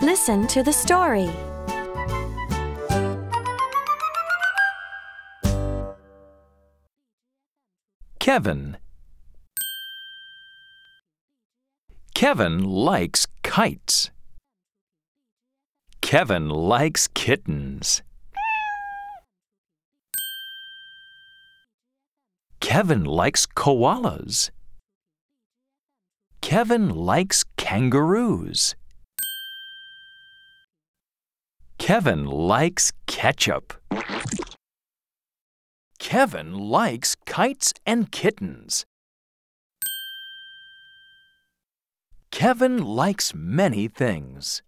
Listen to the story. Kevin. Kevin likes kites. Kevin likes kittens. Kevin likes koalas. Kevin likes kangaroos. Kevin likes ketchup. Kevin likes kites and kittens. Kevin likes many things.